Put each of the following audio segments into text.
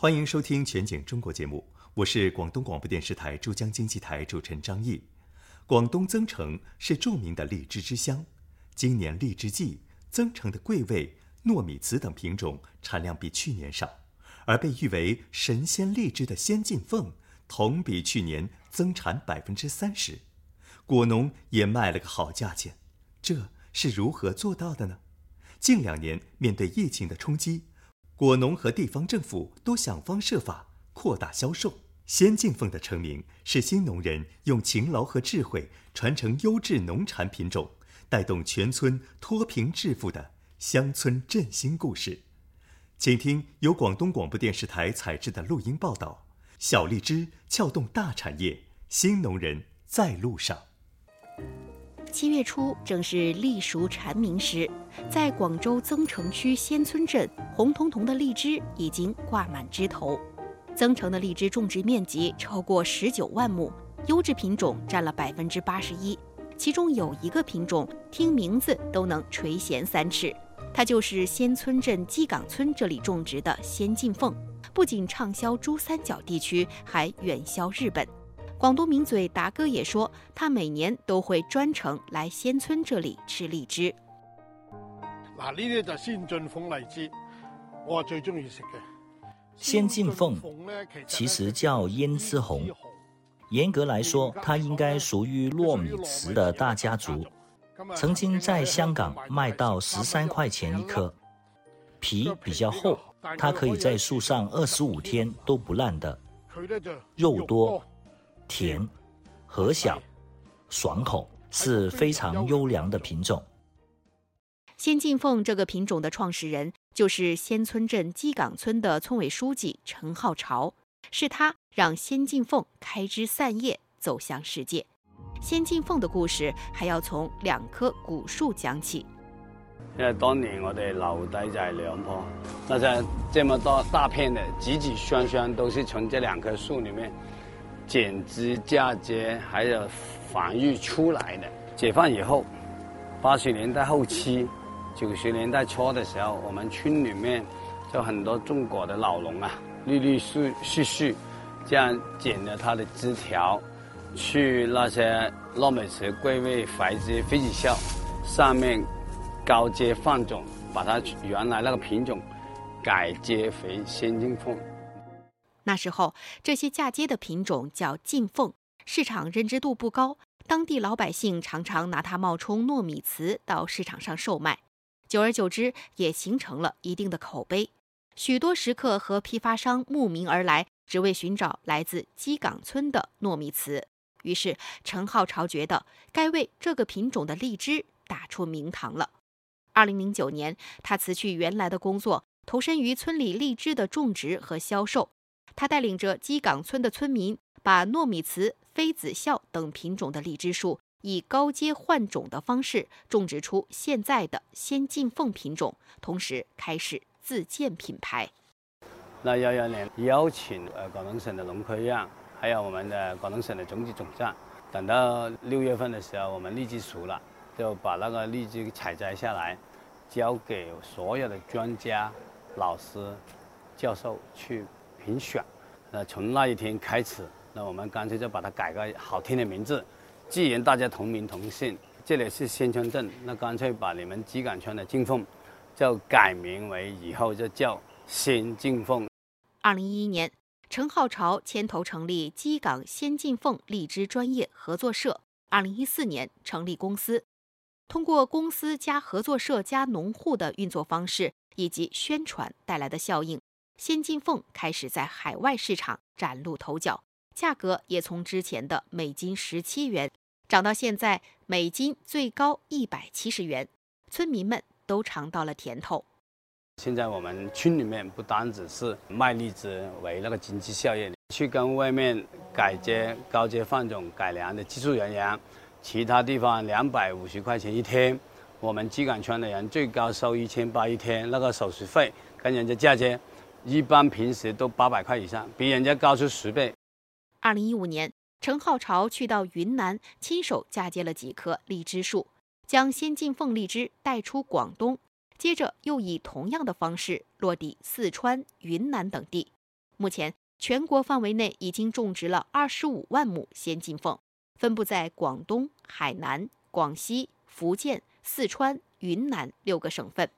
欢迎收听《全景中国》节目，我是广东广播电视台珠江经济台主持人张毅。广东增城是著名的荔枝之乡，今年荔枝季，增城的桂味、糯米糍等品种产量比去年少，而被誉为神仙荔枝的仙进凤，同比去年增产百分之三十，果农也卖了个好价钱。这是如何做到的呢？近两年面对疫情的冲击。果农和地方政府都想方设法扩大销售。先进凤的成名是新农人用勤劳和智慧传承优质农产品种，带动全村脱贫致富的乡村振兴故事。请听由广东广播电视台采制的录音报道：小荔枝撬动大产业，新农人在路上。七月初正是荔熟蝉鸣时，在广州增城区仙村镇，红彤彤的荔枝已经挂满枝头。增城的荔枝种植面积超过十九万亩，优质品种占了百分之八十一。其中有一个品种，听名字都能垂涎三尺，它就是仙村镇基岗村这里种植的仙进凤，不仅畅销珠三角地区，还远销日本。广东名嘴达哥也说，他每年都会专程来仙村这里吃荔枝。嗱，呢啲就先进凤荔枝，我最中意食嘅。先进凤其实叫胭脂红，严格来说，它应该属于糯米糍的大家族。曾经在香港卖到十三块钱一颗，皮比较厚，它可以在树上二十五天都不烂的，肉多。甜、核小、爽口，是非常优良的品种。先进凤这个品种的创始人就是仙村镇基岗村的村委书记陈浩潮，是他让先进凤开枝散叶走向世界。先进凤的故事还要从两棵古树讲起。因为当年我哋留低就系两棵，那在这么多大片的子子双双都是从这两棵树里面。剪枝嫁接还有繁育出来的。解放以后，八十年代后期、九十年代初的时候，我们村里面就很多种果的老农啊，陆陆续续续这样剪了它的枝条，去那些糯米糍、桂味、槐枝、妃子笑上面高阶放种，把它原来那个品种改接回先进凤。那时候，这些嫁接的品种叫进凤，市场认知度不高，当地老百姓常常拿它冒充糯米糍到市场上售卖，久而久之也形成了一定的口碑。许多食客和批发商慕名而来，只为寻找来自基岗村的糯米糍。于是，陈浩潮觉得该为这个品种的荔枝打出名堂了。二零零九年，他辞去原来的工作，投身于村里荔枝的种植和销售。他带领着基岗村的村民，把糯米糍、妃子笑等品种的荔枝树，以高阶换种的方式种植出现在的先进凤品种，同时开始自建品牌。那幺幺年邀请呃广东省的农科院，还有我们的广东省的种子总站，等到六月份的时候，我们荔枝熟了，就把那个荔枝采摘下来，交给所有的专家、老师、教授去。评选，那从那一天开始，那我们干脆就把它改个好听的名字。既然大家同名同姓，这里是仙村镇，那干脆把你们基岗村的金凤，就改名为以后就叫仙进凤。二零一一年，陈浩潮牵头成立基岗先进凤荔枝专业合作社。二零一四年成立公司，通过公司加合作社加农户的运作方式以及宣传带来的效应。先进凤开始在海外市场崭露头角，价格也从之前的每斤十七元涨到现在每斤最高一百七十元，村民们都尝到了甜头。现在我们村里面不单只是卖荔枝为那个经济效益，去跟外面改接高阶放种改良的技术人员，其他地方两百五十块钱一天，我们基岗村的人最高收一千八一天，那个手续费跟人家嫁接。一般平时都八百块以上，比人家高出十倍。二零一五年，陈浩潮去到云南，亲手嫁接了几棵荔枝树，将先进凤荔枝带出广东，接着又以同样的方式落地四川、云南等地。目前，全国范围内已经种植了二十五万亩先进凤，分布在广东、海南、广西、福建、四川、云南六个省份。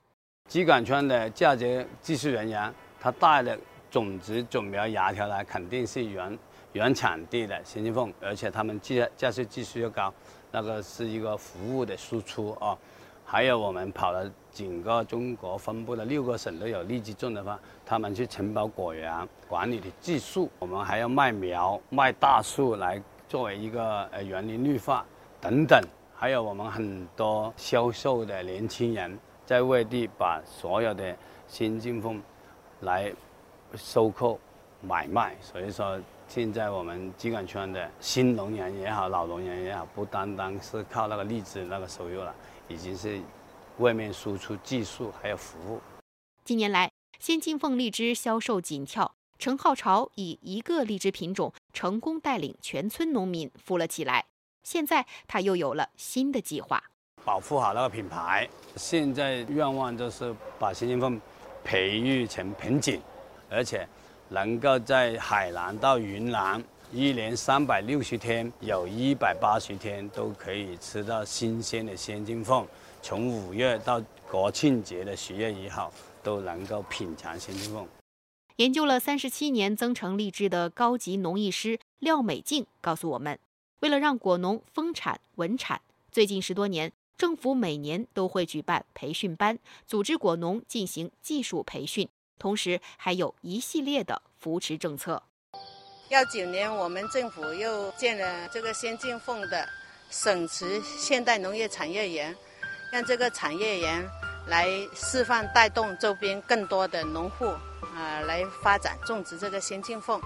集管圈的嫁接技术人员，他带的种子种苗芽条来，肯定是原原产地的新金凤，而且他们嫁嫁接技术又高，那个是一个服务的输出啊。还有我们跑了整个中国分布的六个省都有荔枝种的话，他们去承包果园管理的技术，我们还要卖苗、卖大树来作为一个呃园林绿化等等。还有我们很多销售的年轻人在外地把所有的新金凤来收购买卖，所以说现在我们集管圈的新农人也好，老农人也好，不单单是靠那个荔枝那个收入了。已经是外面输出技术还有服务。近年来，先进凤荔枝销售紧俏，陈浩潮以一个荔枝品种成功带领全村农民富了起来。现在他又有了新的计划，保护好那个品牌。现在愿望就是把先进凤培育成品种，而且能够在海南到云南。一年三百六十天，有一百八十天都可以吃到新鲜的鲜金凤。从五月到国庆节的十月一号，都能够品尝鲜金凤。研究了三十七年增城荔枝的高级农艺师廖美静告诉我们，为了让果农丰产稳产，最近十多年，政府每年都会举办培训班，组织果农进行技术培训，同时还有一系列的扶持政策。幺九年，我们政府又建了这个先进凤的省直现代农业产业园，让这个产业园来示范带动周边更多的农户啊来发展种植这个先进凤。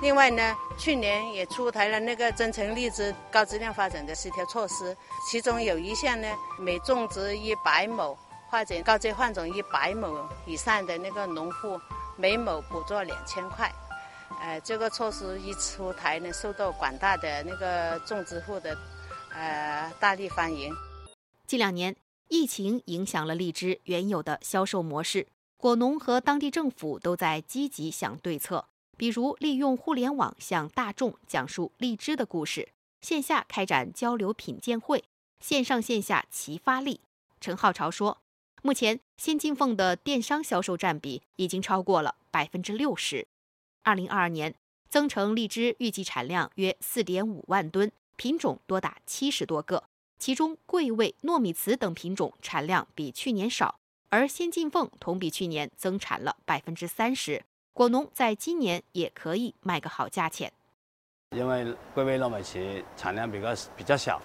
另外呢，去年也出台了那个增城荔枝高质量发展的十条措施，其中有一项呢，每种植一百亩或者高阶换种一百亩以上的那个农户，每亩补助两千块。呃，这个措施一出台呢，受到广大的那个种植户的呃大力欢迎。近两年，疫情影响了荔枝原有的销售模式，果农和当地政府都在积极想对策，比如利用互联网向大众讲述荔枝的故事，线下开展交流品鉴会，线上线下齐发力。陈浩潮说，目前先进凤的电商销售占比已经超过了百分之六十。二零二二年，增城荔枝预计产量约四点五万吨，品种多达七十多个，其中桂味、糯米糍等品种产量比去年少，而先进凤同比去年增产了百分之三十，果农在今年也可以卖个好价钱。因为桂味糯米糍产量比较比较小，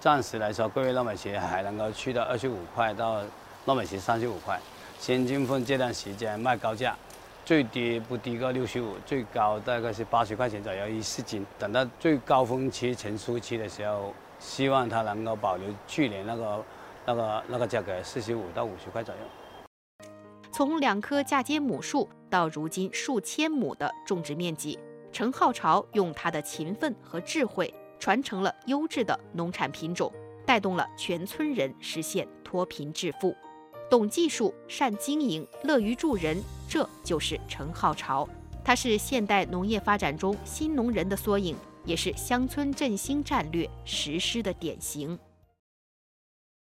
暂时来说，桂味糯米糍还能够去到二十五块到糯米糍三十五块，先进凤这段时间卖高价。最低不低个六十五，最高大概是八十块钱左右一四斤。等到最高峰期成熟期的时候，希望它能够保留去年那个、那个、那个价格，四十五到五十块左右。从两棵嫁接母树到如今数千亩的种植面积，陈浩潮用他的勤奋和智慧，传承了优质的农产品种，带动了全村人实现脱贫致富。懂技术、善经营、乐于助人，这就是陈浩潮。他是现代农业发展中新农人的缩影，也是乡村振兴战略实施的典型。